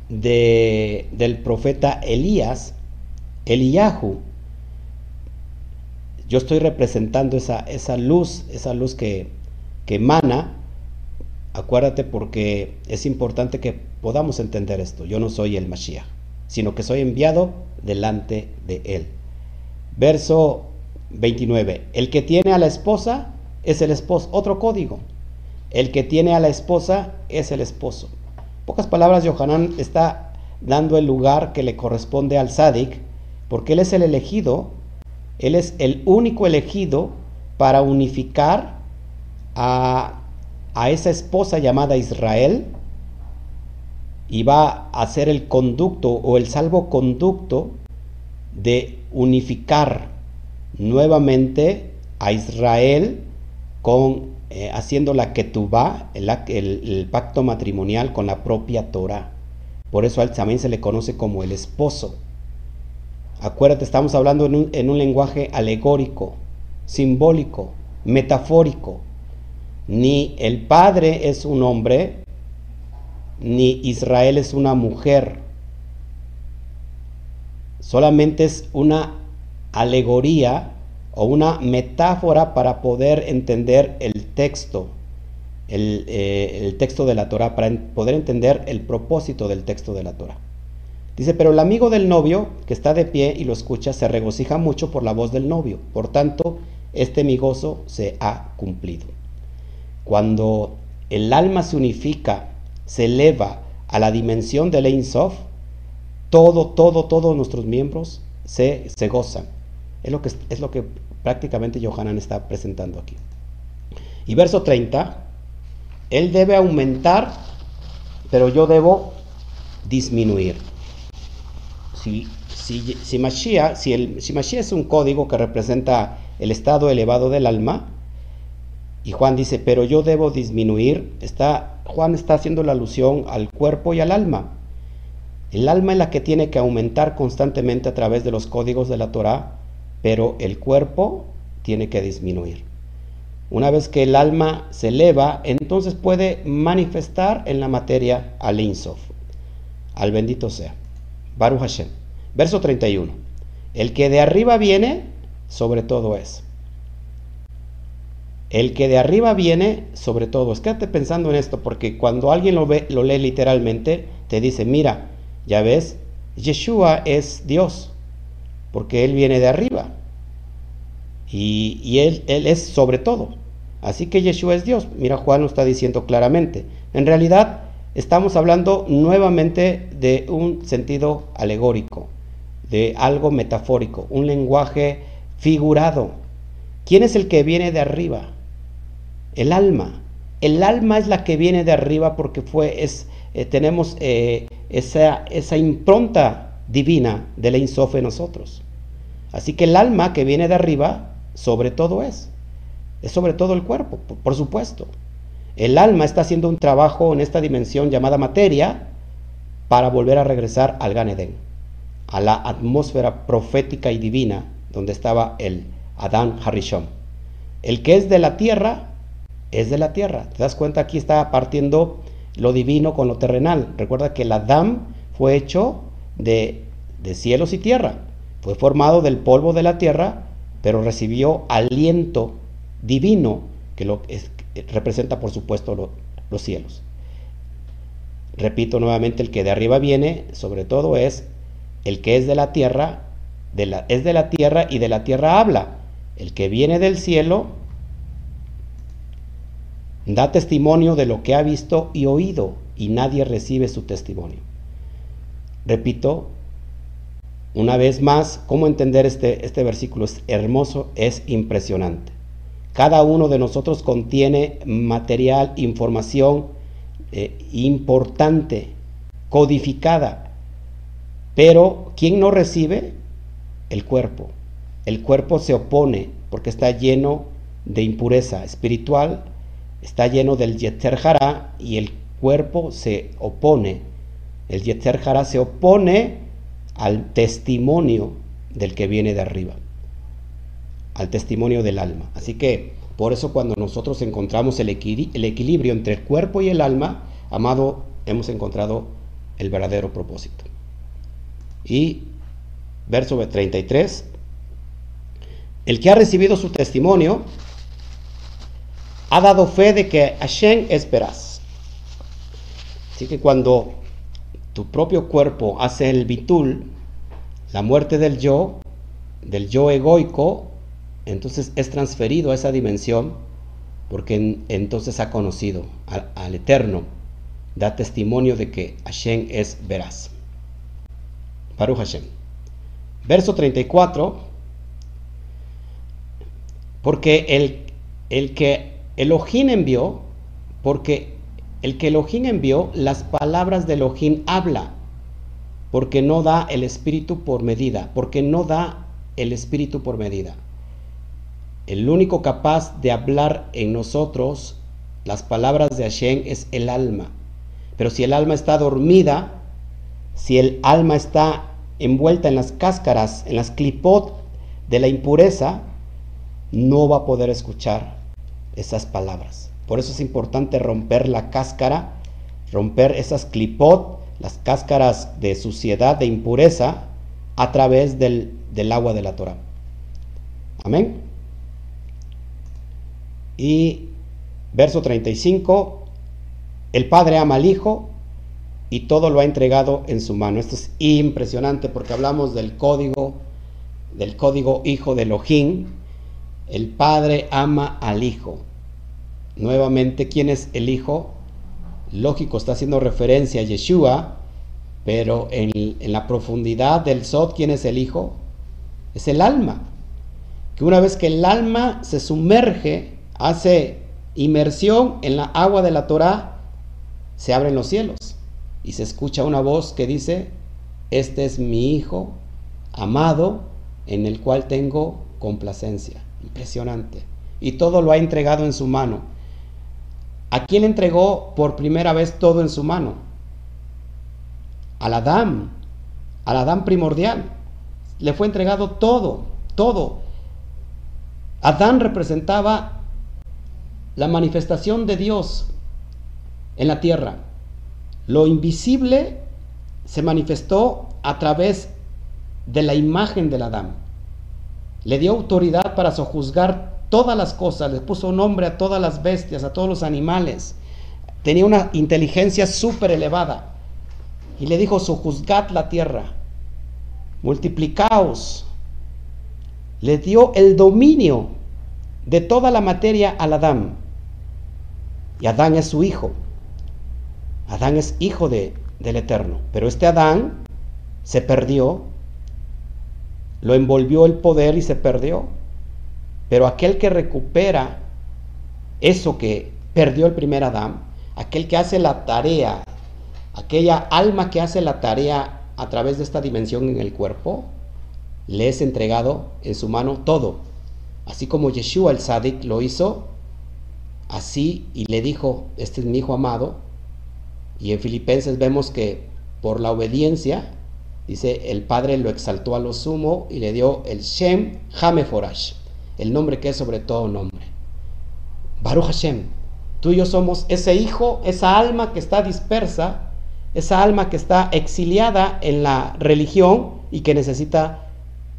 de, del profeta Elías, Eliyahu, yo estoy representando esa, esa luz, esa luz que, que emana. Acuérdate porque es importante que podamos entender esto. Yo no soy el Mashiach, sino que soy enviado delante de él. Verso 29. El que tiene a la esposa es el esposo. Otro código. El que tiene a la esposa es el esposo. pocas palabras, Johanán está dando el lugar que le corresponde al Sadik, porque él es el elegido él es el único elegido para unificar a, esa esposa llamada Israel y va a ser el conducto o el salvoconducto de unificar nuevamente a Israel con eh, haciendo la ketubá, el, el, pacto matrimonial con la propia Torah. Por eso él también se le conoce como el esposo. Acuérdate, estamos hablando en un, lenguaje alegórico, simbólico, metafórico. Ni el Padre es un hombre, ni Israel es una mujer. Solamente es una alegoría o una metáfora para poder entender el texto, el, eh, texto de la Torah, para poder entender el propósito del texto de la Torah. Dice, pero el amigo del novio que está de pie y lo escucha se regocija mucho por la voz del novio. Por tanto, este mi gozo se ha cumplido. Cuando el alma se unifica, se eleva a la dimensión del Ein Sof, todo, todo, todos nuestros miembros se, se gozan. Es lo, que, es lo que prácticamente Johanan está presentando aquí. Y verso 30, él debe aumentar, pero yo debo disminuir si, si, Mashiach, si, el, si Mashiach es un código que representa el estado elevado del alma, y Juan dice, pero yo debo disminuir, está, Juan está haciendo la alusión al cuerpo y al alma. El alma es la que tiene que aumentar constantemente a través de los códigos de la Torah, pero el cuerpo tiene que disminuir. Una vez que el alma se eleva, entonces puede manifestar en la materia al Insof, al bendito sea. Baruch Hashem. Verso 31. El que de arriba viene, sobre todo es. El que de arriba viene, sobre todo es. Quédate pensando en esto, porque cuando alguien lo, ve, lo lee literalmente, te dice, mira, ya ves, Yeshua es Dios, porque Él viene de arriba. Y, él, él es sobre todo. Así que Yeshua es Dios. Mira, Juan lo está diciendo claramente. En realidad, Estamos hablando nuevamente de un sentido alegórico, de algo metafórico, un lenguaje figurado. ¿Quién es el que viene de arriba? El alma. El alma es la que viene de arriba porque fue, es, eh, tenemos eh, esa, esa, impronta divina de la insofe en nosotros. Así que el alma que viene de arriba, sobre todo es. Es sobre todo el cuerpo, por supuesto. El alma está haciendo un trabajo en esta dimensión llamada materia para volver a regresar al Gan Eden, a la atmósfera profética y divina donde estaba el Adán Harishon. El que es de la tierra es de la tierra. ¿Te das cuenta? Aquí está partiendo lo divino con lo terrenal. Recuerda que el Adán fue hecho de, de cielos y tierra. Fue formado del polvo de la tierra, pero recibió aliento divino que lo, es, representa por supuesto los cielos. Repito nuevamente, el que de arriba viene, sobre todo es el que es de la tierra, de la, es de la tierra y de la tierra habla. El que viene del cielo da testimonio de lo que ha visto y oído y nadie recibe su testimonio. Repito, una vez más, cómo entender este, este versículo es hermoso, es impresionante. Cada uno de nosotros contiene material, información eh, importante, codificada. Pero ¿quién no recibe? El cuerpo. El cuerpo se opone porque está lleno de impureza espiritual, está lleno del Yeter Jara y el cuerpo se opone. El Yeter Jara se opone al testimonio del que viene de arriba al testimonio del alma. Así que por eso cuando nosotros encontramos el, el equilibrio entre el cuerpo y el alma, amado, hemos encontrado el verdadero propósito. Y verso 33, el que ha recibido su testimonio ha dado fe de que Hashem es veraz. Así que cuando tu propio cuerpo hace el bitul, la muerte del yo, del yo egoico, entonces es transferido a esa dimensión porque entonces ha conocido al, Eterno, da testimonio de que Hashem es veraz. Baruch Hashem. Verso 34, porque el, el que Elohim envió, porque el que Elohim envió, las palabras de Elohim habla, porque no da el espíritu por medida, porque no da el espíritu por medida. El único capaz de hablar en nosotros las palabras de Hashem es el alma. Pero si el alma está dormida, si el alma está envuelta en las cáscaras, en las clipot de la impureza, no va a poder escuchar esas palabras. Por eso es importante romper la cáscara, romper esas clipot, las cáscaras de suciedad, de impureza, a través del, del agua de la Torah. Amén. Y verso 35, el Padre ama al Hijo y todo lo ha entregado en su mano. Esto es impresionante porque hablamos del código, del código Hijo de Elohim. El Padre ama al Hijo. Nuevamente, ¿quién es el Hijo? Lógico, está haciendo referencia a Yeshua, pero en, la profundidad del Sod, ¿quién es el Hijo? Es el alma. Que una vez que el alma se sumerge, hace inmersión en la agua de la Torah, se abren los cielos y se escucha una voz que dice, este es mi Hijo amado en el cual tengo complacencia. Impresionante. Y todo lo ha entregado en su mano. ¿A quién entregó por primera vez todo en su mano? Al Adán, al Adán primordial. Le fue entregado todo, todo. Adán representaba la manifestación de Dios en la tierra. Lo invisible se manifestó a través de la imagen del Adán. Le dio autoridad para sojuzgar todas las cosas, le puso nombre a todas las bestias, a todos los animales. Tenía una inteligencia súper elevada. Y le dijo, sojuzgad la tierra, multiplicaos. Le dio el dominio de toda la materia al Adán. Y Adán es su hijo. Adán es hijo de, del Eterno. Pero este Adán se perdió, lo envolvió el poder y se perdió. Pero aquel que recupera eso que perdió el primer Adán, aquel que hace la tarea, aquella alma que hace la tarea a través de esta dimensión en el cuerpo, le es entregado en su mano todo. Así como Yeshua el Sadik lo hizo, así y le dijo, este es mi hijo amado, y en Filipenses vemos que por la obediencia, dice, el Padre lo exaltó a lo sumo y le dio el Shem Hameforash, el nombre que es sobre todo nombre. Baruch Hashem, tú y yo somos ese hijo, esa alma que está dispersa, esa alma que está exiliada en la religión y que necesita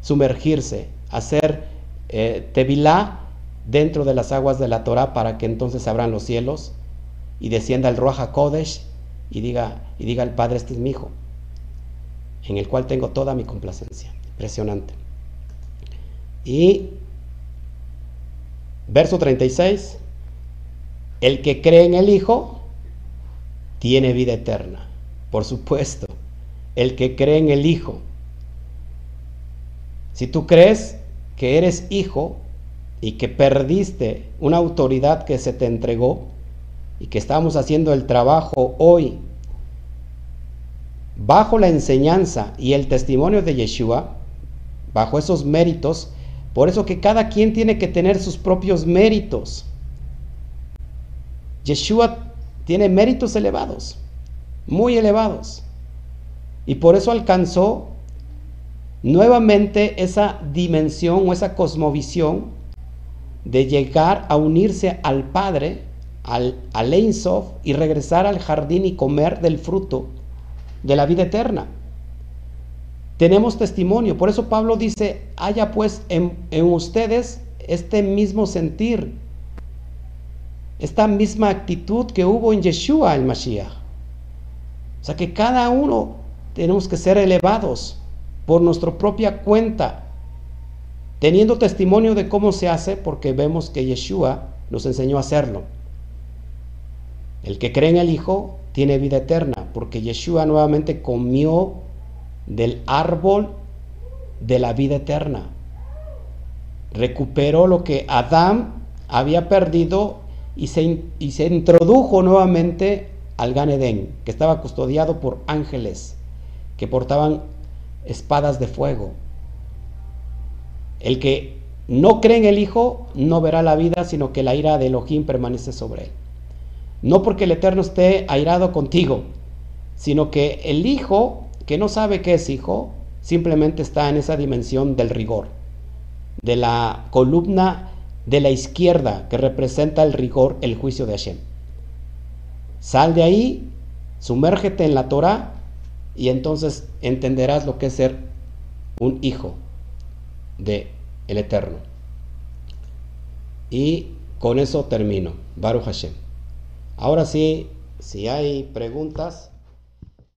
sumergirse, hacer eh, tevilá dentro de las aguas de la Torah para que entonces abran los cielos y descienda el Ruach Kodesh y diga, y diga al Padre, este es mi hijo, en el cual tengo toda mi complacencia. Impresionante. Y verso 36, el que cree en el Hijo tiene vida eterna. Por supuesto, el que cree en el Hijo. Si tú crees que eres hijo y que perdiste una autoridad que se te entregó, y que estamos haciendo el trabajo hoy bajo la enseñanza y el testimonio de Yeshua, bajo esos méritos, por eso que cada quien tiene que tener sus propios méritos. Yeshua tiene méritos elevados, muy elevados, y por eso alcanzó nuevamente esa dimensión o esa cosmovisión de llegar a unirse al Padre al, al y regresar al jardín y comer del fruto de la vida eterna. Tenemos testimonio, por eso Pablo dice, haya pues en, en ustedes este mismo sentir, esta misma actitud que hubo en Yeshua el Mashiach. O sea que cada uno tenemos que ser elevados por nuestra propia cuenta, teniendo testimonio de cómo se hace, porque vemos que Yeshua nos enseñó a hacerlo. El que cree en el Hijo tiene vida eterna, porque Yeshua nuevamente comió del árbol de la vida eterna. Recuperó lo que Adán había perdido y se, y se introdujo nuevamente al Gan Edén, que estaba custodiado por ángeles que portaban espadas de fuego. El que no cree en el Hijo no verá la vida, sino que la ira de Elohim permanece sobre él. No porque el Eterno esté airado contigo, sino que el hijo, que no sabe qué es hijo, simplemente está en esa dimensión del rigor, de la columna de la izquierda que representa el rigor, el juicio de Hashem. Sal de ahí, sumérgete en la Torah y entonces entenderás lo que es ser un hijo de el Eterno. Y con eso termino. Baruch Hashem. Ahora sí, si hay preguntas,